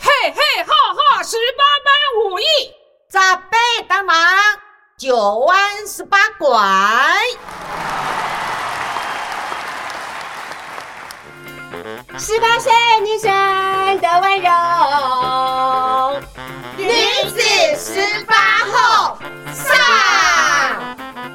嘿嘿哈哈，十八般武艺，扎背当忙，九弯十八拐。十八岁女生的温柔，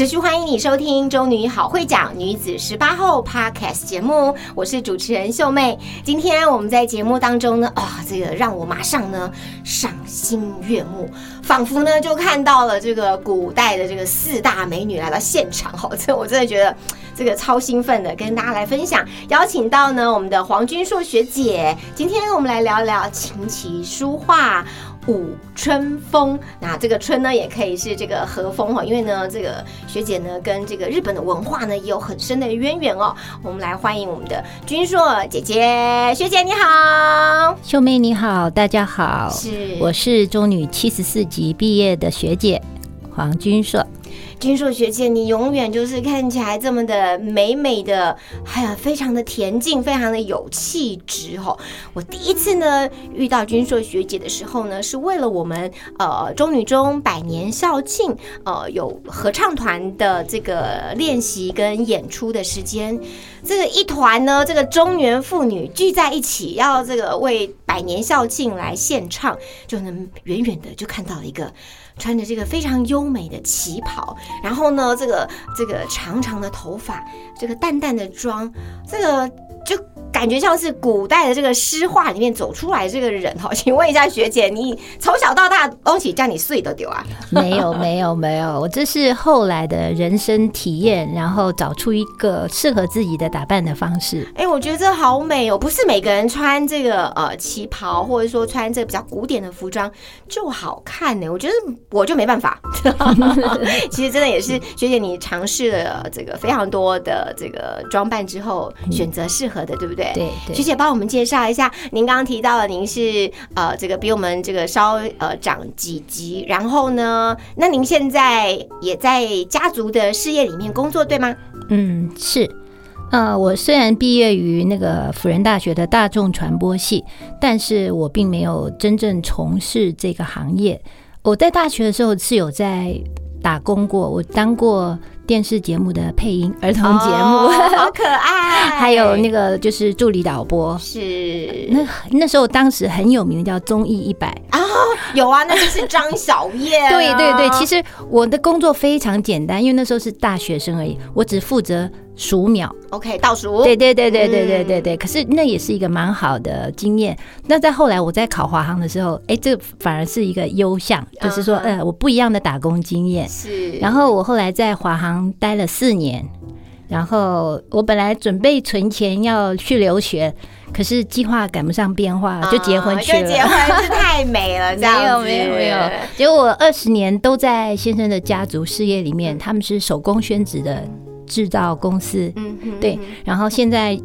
持续欢迎你收听《中女好会讲女子十八后》Podcast 节目，我是主持人秀妹。今天我们在节目当中呢，啊、这个让我马上呢赏心悦目，仿佛呢就看到了这个古代的这个四大美女来到现场，哦，这我真的觉得这个超兴奋的，跟大家来分享。邀请到呢我们的黄君硕学姐，今天我们来聊聊琴棋书画。舞春风，那这个春呢，也可以是这个和风哈，因为呢，这个学姐呢跟这个日本的文化呢也有很深的渊源哦。我们来欢迎我们的君硕姐姐，学姐你好，秀妹你好，大家好，是。我是中女七十四级毕业的学姐黄君硕。君硕学姐，你永远就是看起来这么的美美的，哎呀，非常的恬静，非常的有气质哦。我第一次呢遇到君硕学姐的时候呢，是为了我们呃中女中百年校庆，呃有合唱团的这个练习跟演出的时间。这个一团呢，这个中原妇女聚在一起，要这个为百年校庆来献唱，就能远远的就看到一个穿着这个非常优美的旗袍，然后呢，这个这个长长的头发，这个淡淡的妆，这个就感觉像是古代的这个诗画里面走出来这个人哈。请问一下学姐，你从小到大东西叫你碎都丢啊？没有没有没有，我这是后来的人生体验，然后找出一个适合自己的打扮的方式。哎、我觉得这好美哦！不是每个人穿这个呃旗袍，或者说穿这个比较古典的服装就好看呢。我觉得我就没办法。其实真的也是学姐，你尝试了这个非常多的这个装扮之后，选择适合的，对不对？对对学姐帮我们介绍一下，您刚刚提到了您是呃这个比我们这个稍呃长几级，然后呢，那您现在也在家族的事业里面工作，对吗？嗯，是。呃，我虽然毕业于那个辅仁大学的大众传播系，但是我并没有真正从事这个行业。我在大学的时候是有在打工过，我当过电视节目的配音，儿童节目，哦 好可爱，还有那个就是助理导播。是那那时候当时很有名的叫综艺一百，啊，有啊，那就是张小燕、啊。对对对，其实我的工作非常简单，因为那时候是大学生而已，我只负责数秒。OK 倒数。对对对对对对嗯对对。可是那也是一个蛮好的经验。那在后来我在考华航的时候，哎，这反而是一个优项，就是说，呃，我不一样的打工经验。是，然后我后来在华航待了四年，然后我本来准备存钱要去留学，可是计划赶不上变化，就结婚去了。结婚是太美了，这样子。没有没有没有，结果我二十年都在先生的家族事业里面，他们是手工宣纸的制造公司，嗯哼对，然后现在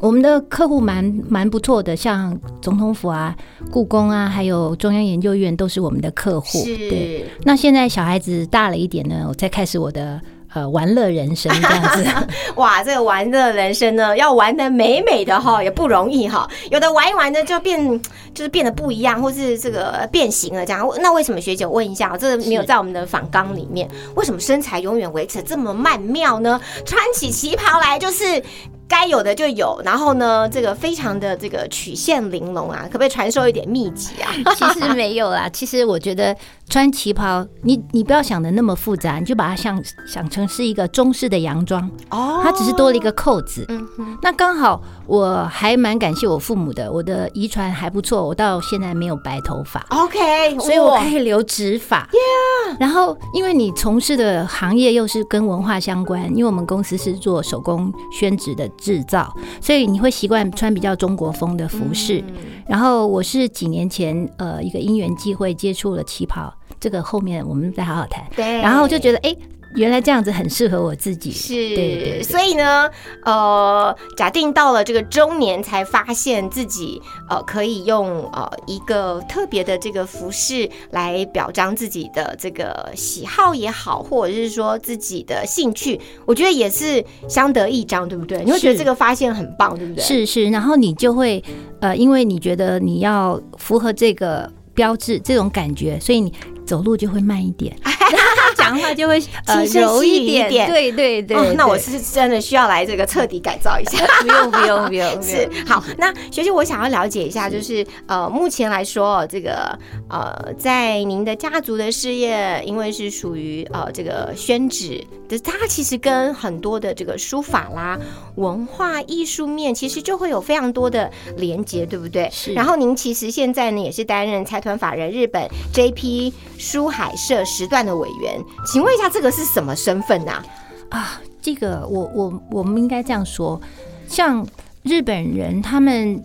我们的客户蛮蛮不错的，像总统府啊、故宫啊，还有中央研究院都是我们的客户。对，是。那现在小孩子大了一点呢，我再开始我的呃玩乐人生这样子。哇，这个玩乐人生呢，要玩的美美的哈，也不容易哈。有的玩一玩呢，就变就是变得不一样，或是这个变形了这样。那为什么学姐问一下，这个没有在我们的访纲里面，为什么身材永远维持这么曼妙呢？穿起旗袍来就是。该有的就有，然后呢，这个非常的这个曲线玲珑啊，可不可以传授一点秘籍啊？其实没有啦，其实我觉得穿旗袍，你你不要想的那么复杂，你就把它想想成是一个中式的洋装，哦它只是多了一个扣子。嗯哼，那刚好我还蛮感谢我父母的，我的遗传还不错，我到现在没有白头发。OK，所以我可以留直发 Yeah，然后因为你从事的行业又是跟文化相关，因为我们公司是做手工宣纸的制造，所以你会习惯穿比较中国风的服饰。然后我是几年前呃一个因缘际会接触了旗袍，这个后面我们再好好谈。对，然后就觉得哎。原来这样子很适合我自己，是，对对对所以呢，呃，假定到了这个中年，才发现自己呃可以用呃一个特别的这个服饰来表彰自己的这个喜好也好，或者是说自己的兴趣，我觉得也是相得益彰，对不对？你会觉得这个发现很棒，对不对？是是，然后你就会呃，因为你觉得你要符合这个标志这种感觉，所以你走路就会慢一点，讲话就会呃轻声柔一一点，点。对对对哦，那我对。是真的需要来这个彻底改造一下。不用不用不用，是好，那学姐，我想要了解一下，就是呃，目前来说，这个呃，在您的家族的事业，因为是属于呃这个宣纸的，它其实跟很多的这个书法啦、文化艺术面，其实就会有非常多的连接，对不对？是。然后您其实现在呢，也是担任财团法人日本 JP 书海社时段的委员，请问一下，这个是什么身份呐、啊，这个我我我们应该这样说，像日本人他们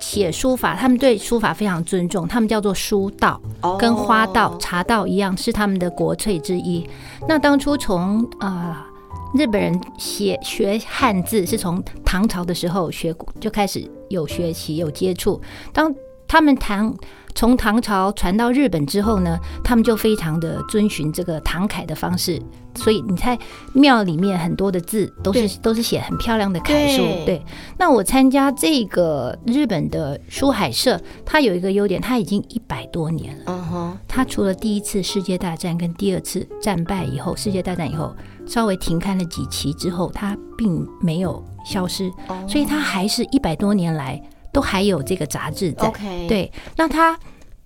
写书法，他们对书法非常尊重，他们叫做书道，哦。跟花道、茶道一样，是他们的国粹之一。那当初从啊、日本人写学汉字是从唐朝的时候学就开始有学习有接触，当他们唐从唐朝传到日本之后呢，他们就非常的遵循这个唐楷的方式，所以你在庙里面很多的字都是都是写很漂亮的楷书。对。对，那我参加这个日本的书海社，它有一个优点，它已经一百多年了。嗯哼，它除了第一次世界大战跟第二次战败以后，世界大战以后稍微停刊了几期之后，它并没有消失，哦。所以它还是一百多年来都还有这个杂志在。OK，，对，那他，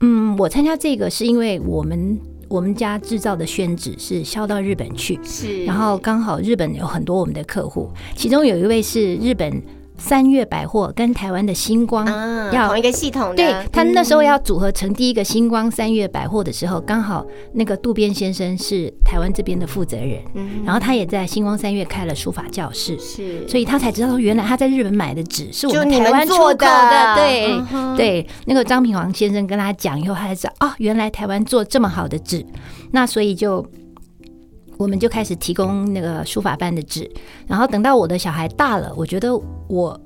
嗯，我参加这个是因为我们我们家制造的宣纸是销到日本去，是，然后刚好日本有很多我们的客户，其中有一位是日本三月百货跟台湾的星光。啊，要同一个系统的，对他那时候嗯要组合成第一个星光三月百货的时候，刚好那个渡边先生是台湾这边的负责人，嗯然后他也在星光三月开了书法教室，是，所以他才知道原来他在日本买的纸是我们台湾出口做的对、嗯对，那个张品煌先生跟他讲以后，他才知道哦，原来台湾做这么好的纸，那所以就。我们就开始提供那个书法班的纸，然后等到我的小孩大了，我觉得我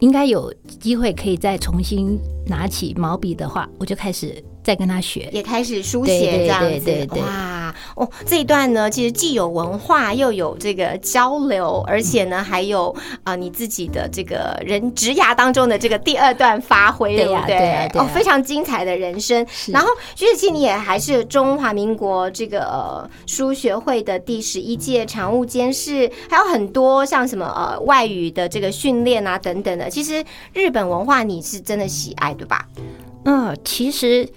应该有机会可以再重新拿起毛笔的话，我就开始再跟他学。也开始书写这样子，对对对哇哦，这一段呢，其实既有文化，又有这个交流，而且呢，还有啊、呃你自己的这个人职涯当中的这个第二段发挥，对呀不对？哦，非常精彩的人生。然后，徐子琪，你也还是中华民国这个、呃、书学会的第十一届常务监事，还有很多像什么呃外语的这个训练啊等等的。其实日本文化你是真的喜爱，对吧？嗯，其实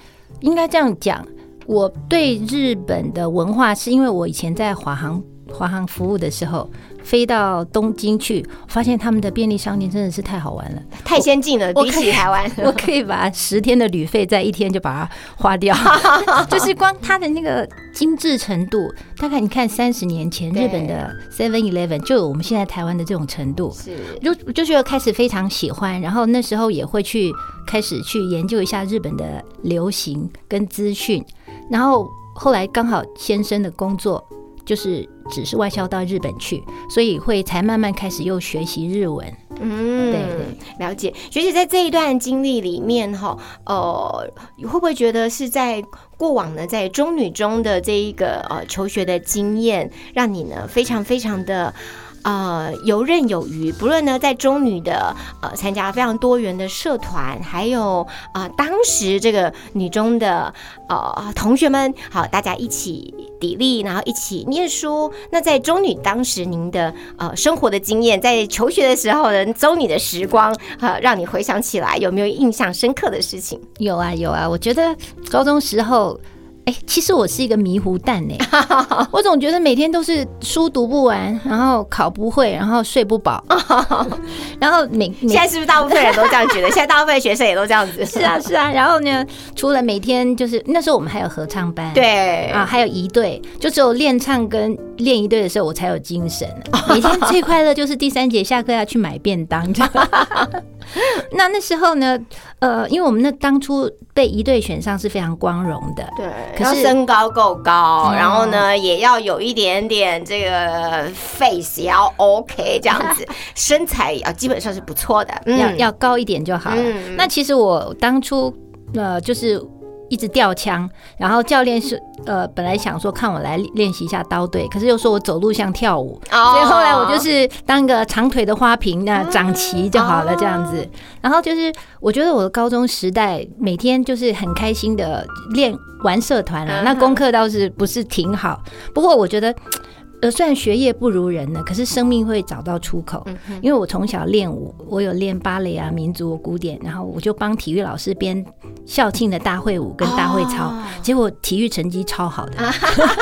应该这样讲，我对日本的文化是因为我以前在华航华航服务的时候，飞到东京去，发现他们的便利商店真的是太好玩了。太先进了，比起台湾。我可以把十天的旅费在一天就把它花掉，就是光它的那个精致程度，大概你看三十年前日本的 Seven Eleven 就有我们现在台湾的这种程度，是。就就觉得开始非常喜欢，然后那时候也会去开始去研究一下日本的流行跟资讯，然后后来刚好先生的工作就是只是外销到日本去，所以会才慢慢开始又学习日文。嗯，对对了解。学姐在这一段经历里面哈，呃，你会不会觉得是在过往呢，在中女中的这一个呃求学的经验，让你呢非常非常的。呃，游刃有余。不论呢，在中女的呃参加非常多元的社团，还有啊、当时这个女中的呃同学们，好，大家一起砥砺，然后一起念书。那在中女当时您的呃生活的经验，在求学的时候的中女的时光，呃，让你回想起来有没有印象深刻的事情？有啊有啊，我觉得高中时候哎、其实我是一个迷糊蛋呢、我总觉得每天都是书读不完，然后考不会，然后睡不饱，然后每每现在是不是大部分人都这样觉得？现在大部分学生也都这样子。是啊是啊，然后呢，除了每天就是那时候我们还有合唱班，对啊，还有一队，就只有练唱跟练一队的时候，我才有精神。每天最快乐就是第三节下课要去买便当，你知道吗？那那时候呢，呃，因为我们那当初被一队选上是非常光荣的，对，可是身高够高，嗯然后呢也要有一点点这个 face 也要 OK 这样子，身材也要基本上是不错的，嗯要要高一点就好了。嗯那其实我当初呃就是。一直吊枪，然后教练是呃本来想说看我来练习一下刀队，可是又说我走路像跳舞，哦所以后来我就是当个长腿的花瓶，那长齐就好了这样子。然后就是我觉得我的高中时代每天就是很开心的练玩社团啊，那功课倒是不是挺好，不过我觉得。呃，虽然学业不如人呢，可是生命会找到出口。因为我从小练舞，我有练芭蕾啊、民族古典，然后我就帮体育老师编校庆的大会舞跟大会操，结果体育成绩超好的，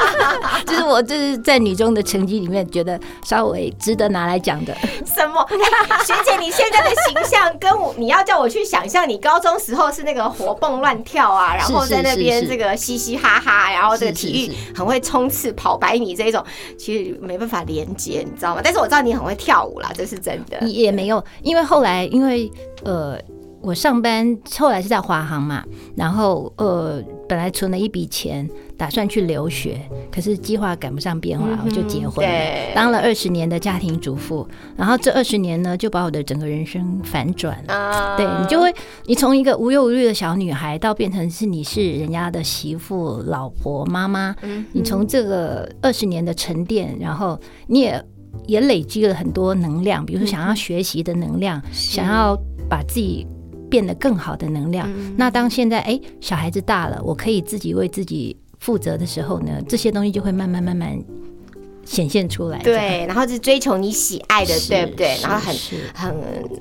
就是我就是在女中的成绩里面觉得稍微值得拿来讲的。什么？哎 学姐，你现在的形象跟我，你要叫我去想象你高中时候是那个活蹦乱跳啊，然后在那边这个嘻嘻哈哈，然后这个体育很会冲刺、跑百米这一种，其实没办法连接，你知道吗？但是我知道你很会跳舞啦，这是真的。也没有，因为后来因为呃，我上班后来是在华航嘛，然后呃，本来存了一笔钱，打算去留学，可是计划赶不上变化，我就结婚了对，当了二十年的家庭主妇，然后这二十年呢，就把我的整个人生反转了。啊。对你就会，你从一个无忧无虑的小女孩，到变成是你是人家的媳妇、老婆、妈妈。你从这个二十年的沉淀，然后你也也累积了很多能量，比如说想要学习的能量，想要把自己变得更好的能量。那当现在哎小孩子大了，我可以自己为自己负责的时候呢，这些东西就会慢慢慢慢显现出来。对，然后是追求你喜爱的，对不对？然后很很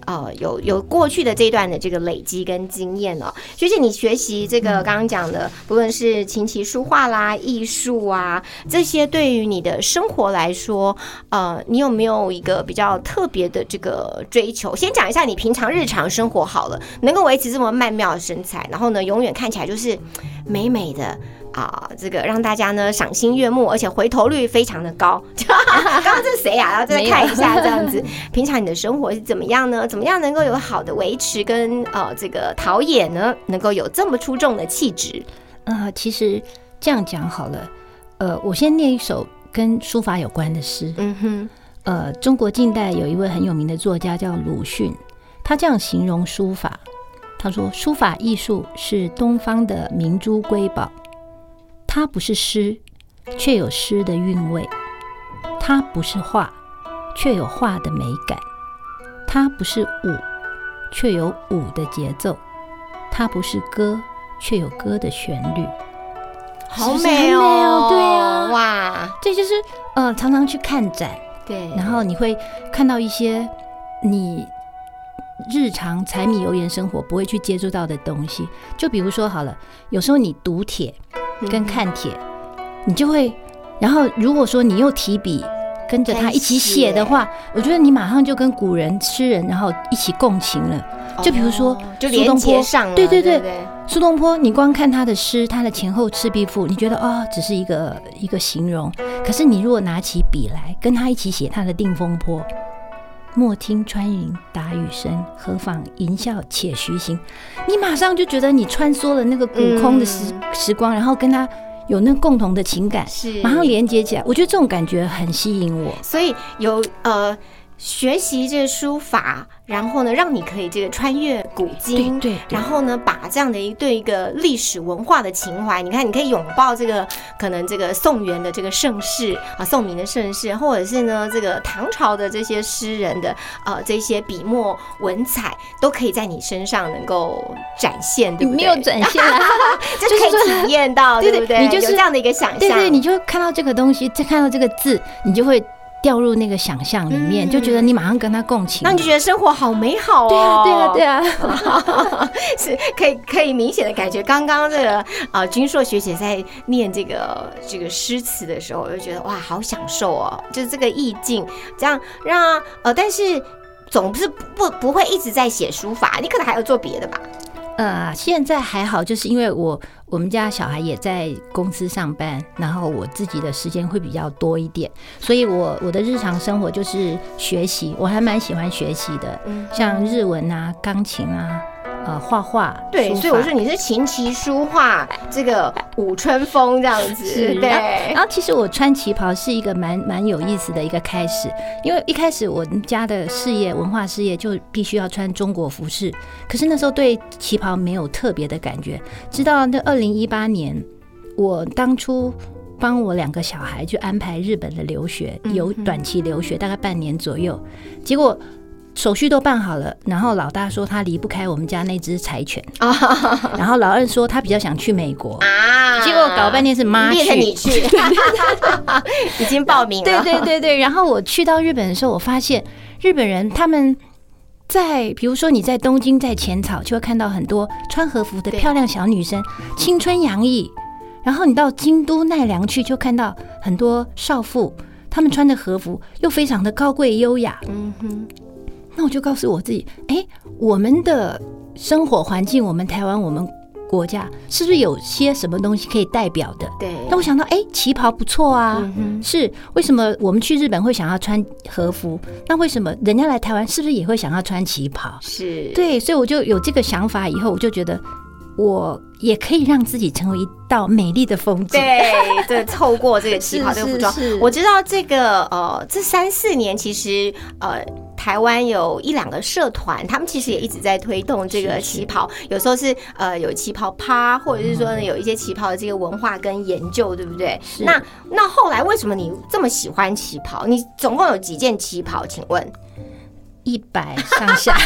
呃有有过去的这一段的这个累积跟经验哦。学姐，你学习这嗯个刚刚讲的，不论是琴棋书画啦、艺术啊这些，对于你的生活来说，呃，你有没有一个比较特别的这个追求？先讲一下你平常日常生活好了，能够维持这么曼妙的身材，然后呢，永远看起来就是美美的。啊，这个让大家呢赏心悦目，而且回头率非常的高。刚刚这是谁啊？然后再看一下这样子，平常你的生活是怎么样呢？怎么样能够有好的维持跟呃这个陶冶呢？能够有这么出众的气质？呃，其实这样讲好了，呃，我先念一首跟书法有关的诗。嗯哼，呃，中国近代有一位很有名的作家叫鲁迅，他这样形容书法，他说：“书法艺术是东方的明珠瑰宝，它不是诗，却有诗的韵味；它不是画，却有画的美感；它不是舞，却有舞的节奏；它不是歌，却有歌的旋律。”好美哦，美哦对啊。哇，这就是呃，常常去看展，对，然后你会看到一些你日常柴米油盐生活不会去接触到的东西。就比如说好了，有时候你读帖跟看帖，你就会，然后如果说你又提笔。跟着他一起写的话，我觉得你马上就跟古人诗人，然后一起共情了。就比如说苏东坡上，对对对，苏东坡，你光看他的诗，他的前后赤壁赋，你觉得哦，只是一个一个形容。可是你如果拿起笔来跟他一起写他的《定风波》，莫听穿云打雨声，何妨吟啸且徐行，你马上就觉得你穿梭了那个古空的时、嗯时光，然后跟他有那共同的情感，是马上连接起来。我觉得这种感觉很吸引我。所以有呃学习这个书法，然后呢，让你可以这个穿越古今，对对对然后呢，把这样的一对一个历史文化的情怀，你看，你可以拥抱这个可能这个宋元的这个盛世啊，宋明的盛世，或者是呢这个唐朝的这些诗人的呃这些笔墨文采，都可以在你身上能够展现，对不对？没有展现啊，就可以体验到，对对不对？你就是有这样的一个想象，对对，你就看到这个东西，再看到这个字，你就会掉入那个想象里面，嗯就觉得你马上跟他共情。那你就觉得生活好美好哦。对啊，对啊，对啊，是可以可以明显的感觉，刚刚这个啊君硕学姐在念这个这个诗词的时候，我就觉得哇，好享受哦，就是这个意境，这样让呃，但是总不是不不不会一直在写书法，你可能还有做别的吧？呃，现在还好，就是因为我我们家小孩也在公司上班，然后我自己的时间会比较多一点，所以我我的日常生活就是学习，我还蛮喜欢学习的，嗯。像日文啊、钢琴啊、呃画画，对，所以我说你是琴棋书画这个舞春风这样子，是对。然后其实我穿旗袍是一个蛮蛮有意思的一个开始，因为一开始我们家的事业文化事业就必须要穿中国服饰，可是那时候对旗袍没有特别的感觉，直到那二零一八年，我当初。帮我两个小孩去安排日本的留学，有短期留学，大概半年左右。结果手续都办好了，然后老大说他离不开我们家那只柴犬，然后老二说他比较想去美国，啊。结果搞半天是妈去。你去，已经报名了。对对对对，然后我去到日本的时候，我发现日本人他们在，比如说你在东京在浅草，就会看到很多穿和服的漂亮小女生，青春洋溢。然后你到京都奈良去，就看到很多少妇，她们穿的和服又非常的高贵优雅。嗯哼，那我就告诉我自己，哎，我们的生活环境，我们台湾，我们国家，是不是有些什么东西可以代表的？对。那我想到，哎，旗袍不错啊。嗯是为什么我们去日本会想要穿和服？那为什么人家来台湾是不是也会想要穿旗袍？是，对，所以我就有这个想法，以后我就觉得我也可以让自己成为一道美丽的风景。对对，透过这个旗袍 这个服装是是，我知道这个呃，这三四年其实呃。台湾有一两个社团，他们其实也一直在推动这个旗袍，有时候是呃有旗袍趴，或者是说呢有一些旗袍的这个文化跟研究，对不对？那那后来为什么你这么喜欢旗袍？你总共有几件旗袍？请问？一百上下，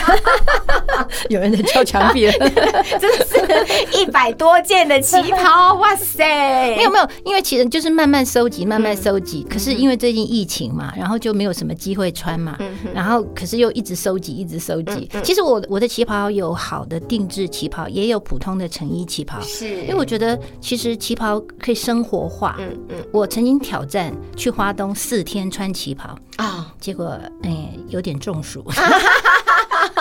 有人在敲墙壁了。真的是一百多件的旗袍，哇塞！没有没有，因为其实就是慢慢收集，慢慢收嗯集。可是因为最近疫情嘛，然后就没有什么机会穿嘛，嗯然后可是又一直收集，一直收集。其实我我的旗袍有好的定制旗袍，也有普通的成衣旗袍。是，因为我觉得其实旗袍可以生活化。嗯嗯我曾经挑战去花东四天穿旗袍，啊，结果哎有点中暑。哈哈哈哈。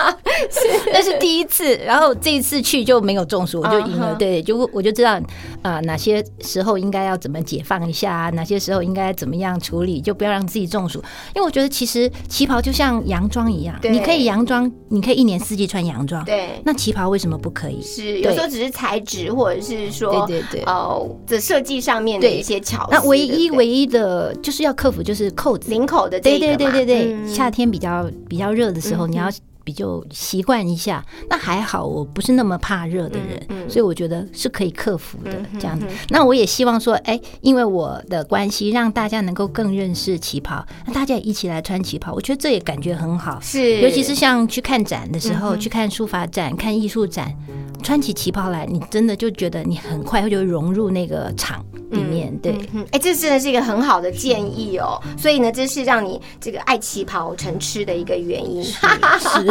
那是第一次，然后这一次去就没有中暑，我就赢了。对，就我就知道啊、哪些时候应该要怎么解放一下，哪些时候应该怎么样处理，就不要让自己中暑。因为我觉得其实旗袍就像洋装一样，对你可以洋装，你可以一年四季穿洋装。对，那旗袍为什么不可以？是有时候只是材质或者是说对对对哦这设计上面的对一些巧思。那唯一唯一的就是要克服就是扣子。领口的这个嘛对对对对，嗯夏天比较比较热的时候，嗯你要比较习惯一下。那还好，我不是那么怕热的人，嗯嗯所以我觉得是可以克服的这样子。那我也希望说，哎，因为我的关系，让大家能够更认识旗袍，那大家也一起来穿旗袍，我觉得这也感觉很好。是，尤其是像去看展的时候，嗯去看书法展、看艺术展，穿起旗袍来，你真的就觉得你很快就融入那个场里面。对，哎、这真的是一个很好的建议哦。所以呢，这是让你这个爱旗袍成痴的一个原因。是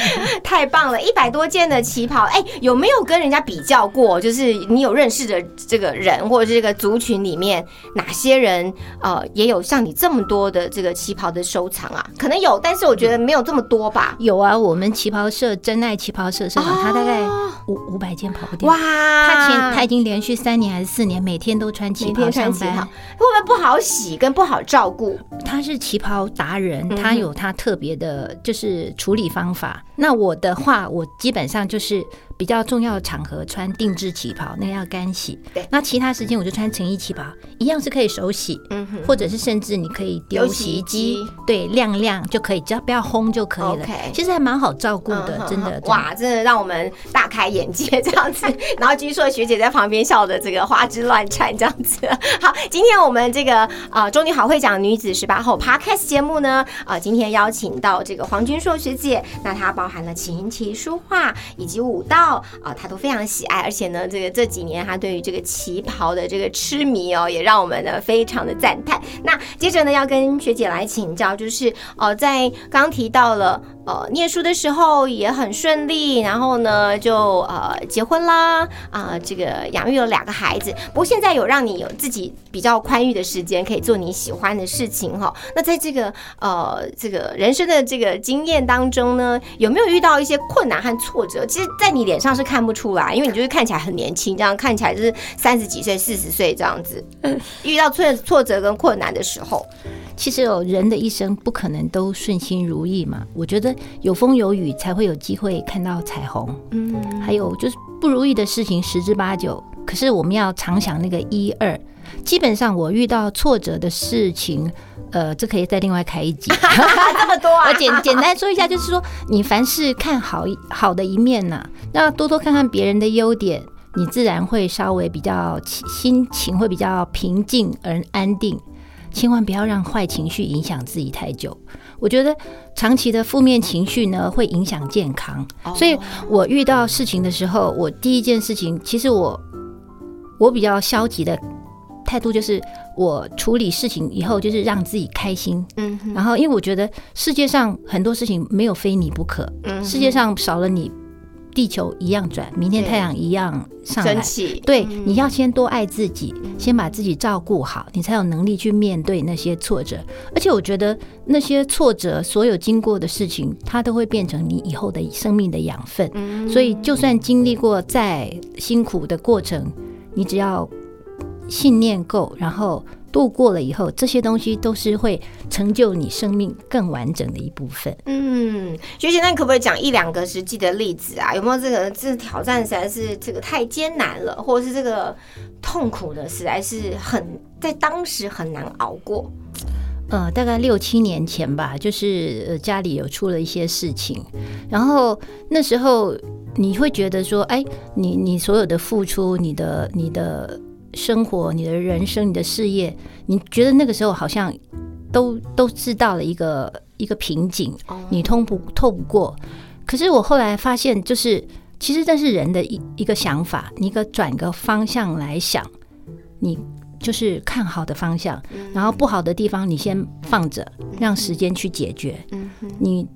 太棒了，一百多件的旗袍，哎、有没有跟人家比较过？就是你有认识的这个人，或者是这个族群里面，哪些人呃也有像你这么多的这个旗袍的收藏啊？可能有，但是我觉得没有这么多吧。有啊，我们旗袍社真爱旗袍社社长，他大概哦五五百件跑不掉。哇，他前他已经连续三年还是四年，每天都穿旗袍穿上旗袍，班。会不会不好洗跟不好照顾？他是旗袍达人，他有他特别的，就是处理方方法。那我的话，我基本上就是比较重要的场合穿定制旗袍，那个要干洗对。那其他时间我就穿成衣旗袍，一样是可以手洗，嗯哼，或者是甚至你可以丢丢洗衣机机，对，晾晾就可以，只要不要烘就可以了 OK。其实还蛮好照顾的，嗯真的。哇，真的让我们大开眼界这样子。然后居硕学姐在旁边笑的这个花枝乱颤这样子。好，今天我们这个呃中女好会讲女子十八后 Podcast 节目呢，呃，今天邀请到这个黄君硕学姐，那她包含了琴棋书画以及舞蹈。啊，他都非常喜爱，而且呢，这个这几年他对于这个旗袍的这个痴迷哦，也让我们呢非常的赞叹。那接着呢，要跟学姐来请教，就是哦，在刚提到了。呃，念书的时候也很顺利，然后呢，就呃结婚啦，啊，这个养育了两个孩子。不过现在有让你有自己比较宽裕的时间，可以做你喜欢的事情哈。那在这个呃这个人生的这个经验当中呢，有没有遇到一些困难和挫折？其实，在你脸上是看不出来，因为你就是看起来很年轻，这样看起来就是三十几岁、四十岁这样子。遇到挫挫折跟困难的时候。其实哦，人的一生不可能都顺心如意嘛。我觉得有风有雨才会有机会看到彩虹。嗯，还有就是不如意的事情十之八九，可是我们要常想那个一二。基本上我遇到挫折的事情，呃，这可以再另外开一集。这么多啊！我简简单说一下，就是说你凡事看好好的一面呐，那多多看看别人的优点，你自然会稍微比较心情会比较平静而安定。千万不要让坏情绪影响自己太久。我觉得长期的负面情绪呢，会影响健康。所以我遇到事情的时候，我第一件事情，其实我我比较消极的态度，就是我处理事情以后，就是让自己开心。嗯，然后因为我觉得世界上很多事情没有非你不可，世界上少了你。地球一样转，明天太阳一样上来。对，你要先多爱自己，先把自己照顾好，你才有能力去面对那些挫折。而且我觉得那些挫折，所有经过的事情，它都会变成你以后的生命的养分。所以，就算经历过再辛苦的过程，你只要信念够，然后。度过了以后，这些东西都是会成就你生命更完整的一部分。嗯，学姐，那可不可以讲一两个实际的例子啊？有没有这个这挑战实在是这个太艰难了，或者是这个痛苦的实在是很在当时很难熬过？呃，大概六七年前吧，就是家里有出了一些事情，然后那时候你会觉得说，哎，你你所有的付出，你的你的。生活，你的人生，你的事业，你觉得那个时候好像都都知道了一个一个瓶颈，你通不透不过。可是我后来发现，就是其实这是人的一一个想法，你一个转个方向来想，你就是看好的方向，然后不好的地方你先放着，让时间去解决。你。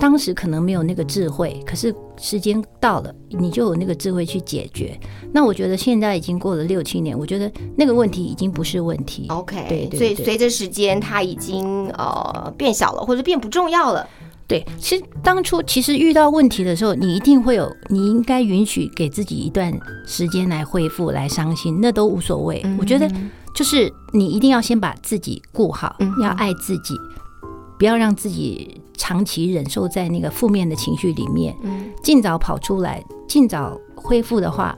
当时可能没有那个智慧，可是时间到了，你就有那个智慧去解决。那我觉得现在已经过了六七年，我觉得那个问题已经不是问题。OK，对，所以随着时间，它已经呃变小了，或者变不重要了。对，其实当初其实遇到问题的时候，你一定会有，你应该允许给自己一段时间来恢复、来伤心，那都无所谓。我觉得就是你一定要先把自己顾好，要爱自己，不要让自己。长期忍受在那个负面的情绪里面，尽早跑出来，尽早恢复的话，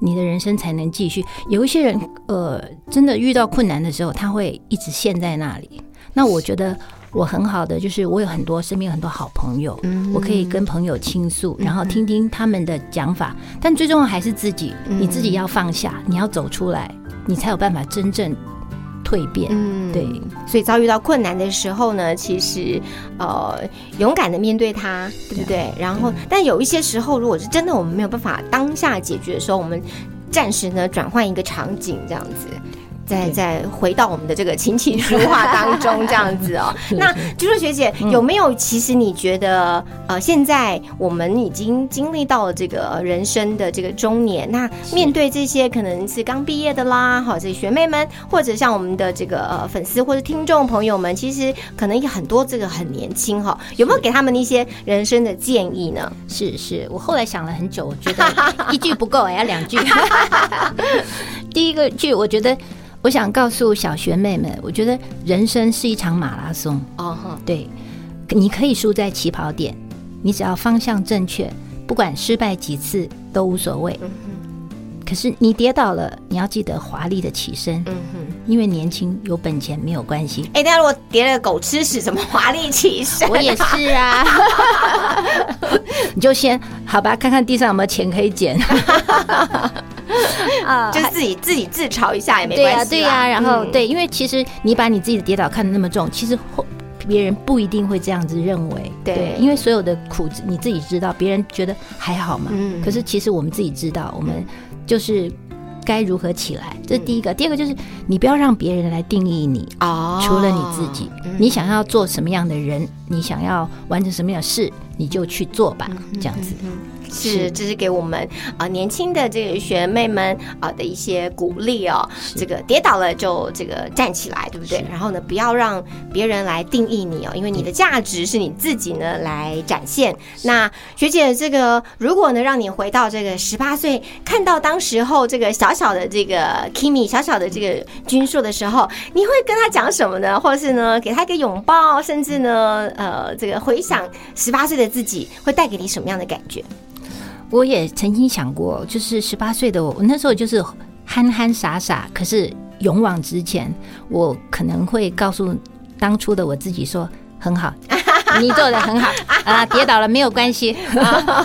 你的人生才能继续。有一些人，呃，真的遇到困难的时候，他会一直陷在那里。那我觉得我很好的，就是我有很多身边有很多好朋友，我可以跟朋友倾诉，然后听听他们的讲法。但最重要还是自己，你自己要放下，你要走出来，你才有办法真正。蜕变，嗯，对，所以遭遇到困难的时候呢，其实，呃，勇敢的面对它，对不对？然后，但有一些时候，如果是真的我们没有办法当下解决的时候，我们暂时呢转换一个场景，这样子。再再回到我们的这个琴棋书画当中，这样子哦。那就说学姐有没有？其实你觉得，呃，现在我们已经经历到了这个人生的这个中年，那面对这些可能是刚毕业的啦，好，这些学妹们，或者像我们的这个呃粉丝或者听众朋友们，其实可能有很多这个很年轻哈，有没有给他们一些人生的建议呢？是是，我后来想了很久，我觉得一句不够，要两句。第一个句，我觉得。我想告诉小学妹们，我觉得人生是一场马拉松。哦，对，你可以输在起跑点，你只要方向正确，不管失败几次都无所谓。可是你跌倒了，你要记得华丽的起身。嗯哼，因为年轻有本钱没有关系。哎，那如果跌了狗吃屎，怎么华丽起身？我也是啊。你就先好吧，看看地上有没有钱可以捡。啊，就自己自己自嘲一下也没关系。对呀，对呀，然后对，因为其实你把你自己的跌倒看得那么重，其实后别人不一定会这样子认为。对因为所有的苦你自己知道，别人觉得还好嘛。嗯可是其实我们自己知道，我们就是该如何起来，这是第一个。第二个就是你不要让别人来定义你。哦除了你自己，嗯你想要做什么样的人，你想要完成什么样的事，你就去做吧，这样子。是，这是给我们啊、呃年轻的这个学妹们啊、的一些鼓励哦。这个跌倒了就这个站起来，对不对？然后呢，不要让别人来定义你哦，因为你的价值是你自己呢来展现。那学姐，这个如果呢让你回到这个十八岁，看到当时候这个小小的这个 Kimi 小小的这个君硕的时候，你会跟他讲什么呢？或者是呢给他一个拥抱，甚至呢呃这个回想十八岁的自己会带给你什么样的感觉？我也曾经想过，就是十八岁的我，我那时候就是憨憨傻傻，可是勇往直前。我可能会告诉当初的我自己说：“很好，你做的很好啊，跌倒了没有关系，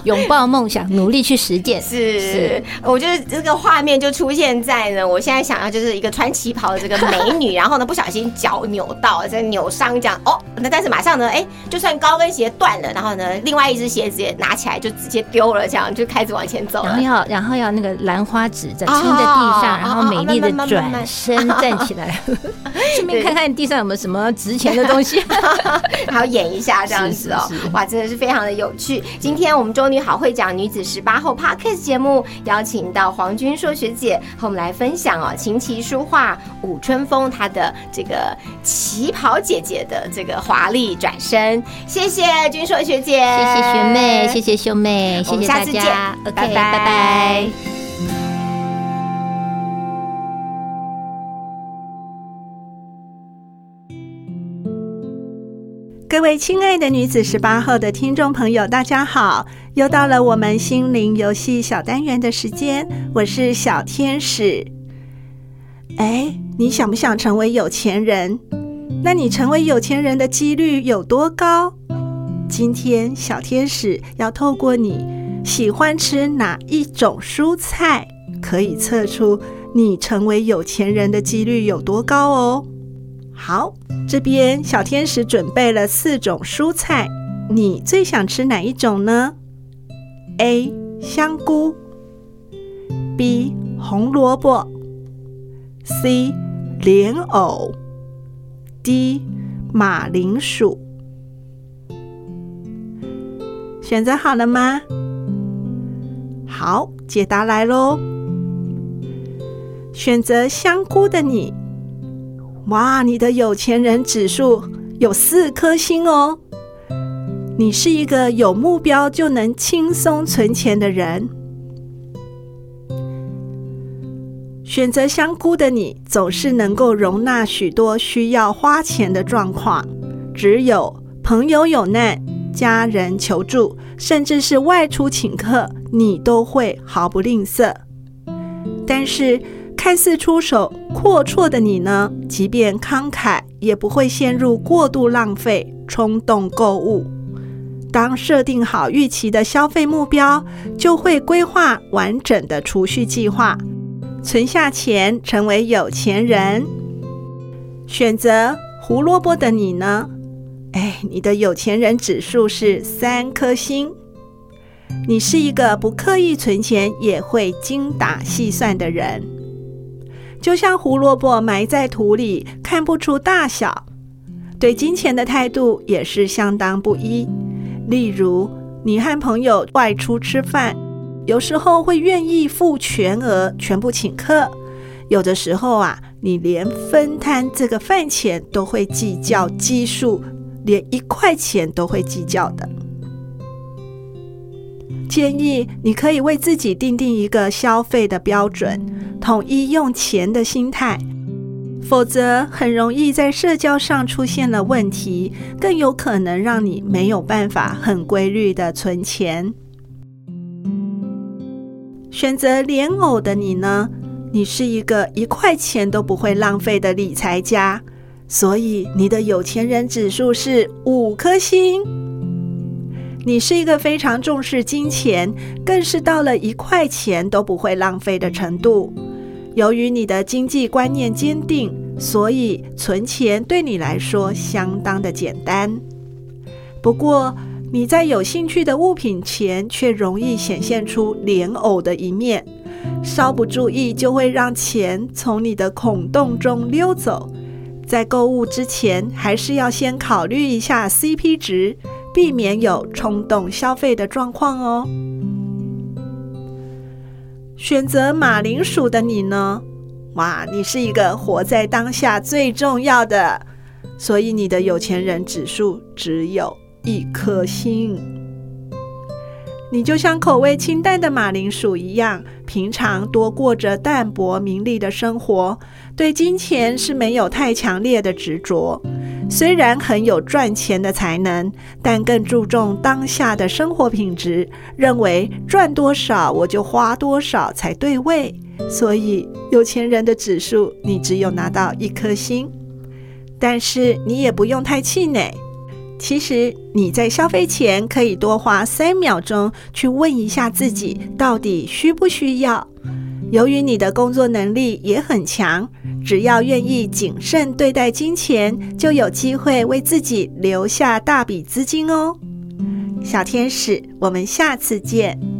拥抱梦想，努力去实践。”是是，我觉得这个画面就出现在呢，我现在想要就是一个穿旗袍的这个美女，然后呢不小心脚扭到，在扭伤这样哦，那但是马上呢，哎，就算高跟鞋断了，然后呢，另外一只鞋子也拿起来就直接丢了，这样就开始往前走了。然后要，然后要那个兰花指在撑在地哦上，然后美丽的转身站起来，顺便看看地上有没有什么值钱的东西。还要演一下这样子哦是是是，哇，真的是非常的有趣。今天我们中女好会讲女子十八后 Podcast 节目邀请到黄君硕学姐和我们来分享哦，琴棋书画舞春风她的这个旗袍姐姐的这个华丽转身。谢谢君硕学姐，谢谢学妹，谢谢兄妹，谢谢大家。OK，拜拜拜拜。各位亲爱的女子十八后的听众朋友，大家好！又到了我们心灵游戏小单元的时间，我是小天使。哎，你想不想成为有钱人？那你成为有钱人的几率有多高？今天小天使要透过你喜欢吃哪一种蔬菜，可以测出你成为有钱人的几率有多高哦。好，这边小天使准备了四种蔬菜，你最想吃哪一种呢？A. 香菇 B. 红萝卜 C. 莲藕 D. 马铃薯。选择好了吗？好，解答来喽。选择香菇的你。哇，你的有钱人指数有四颗星哦！你是一个有目标就能轻松存钱的人。选择香菇的你，总是能够容纳许多需要花钱的状况。只有朋友有难、家人求助，甚至是外出请客，你都会毫不吝啬。但是，看似出手阔绰的你呢，即便慷慨，也不会陷入过度浪费、冲动购物。当设定好预期的消费目标，就会规划完整的储蓄计划，存下钱，成为有钱人。选择胡萝卜的你呢？哎，你的有钱人指数是三颗星。你是一个不刻意存钱，也会精打细算的人。就像胡萝卜埋在土里，看不出大小，对金钱的态度也是相当不一。例如，你和朋友外出吃饭，有时候会愿意付全额，全部请客；有的时候啊，你连分摊这个饭钱都会计较基数，连一块钱都会计较的。建议你可以为自己定定一个消费的标准，统一用钱的心态，否则很容易在社交上出现了问题，更有可能让你没有办法很规律的存钱。选择莲藕的你呢？你是一个一块钱都不会浪费的理财家，所以你的有钱人指数是五颗星。你是一个非常重视金钱，更是到了一块钱都不会浪费的程度。由于你的经济观念坚定，所以存钱对你来说相当的简单。不过，你在有兴趣的物品前，却容易显现出莲藕的一面，稍不注意就会让钱从你的孔洞中溜走。在购物之前，还是要先考虑一下 CP 值，避免有冲动消费的状况哦。选择马铃薯的你呢？哇，你是一个活在当下最重要的，所以你的有钱人指数只有一颗星。你就像口味清淡的马铃薯一样，平常多过着淡泊名利的生活，对金钱是没有太强烈的执着。虽然很有赚钱的才能，但更注重当下的生活品质，认为赚多少我就花多少才对味。所以有钱人的指数你只有拿到一颗星，但是你也不用太气馁。其实你在消费前可以多花三秒钟去问一下自己，到底需不需要。由于你的工作能力也很强。只要愿意谨慎对待金钱，就有机会为自己留下大笔资金哦。小天使，我们下次见。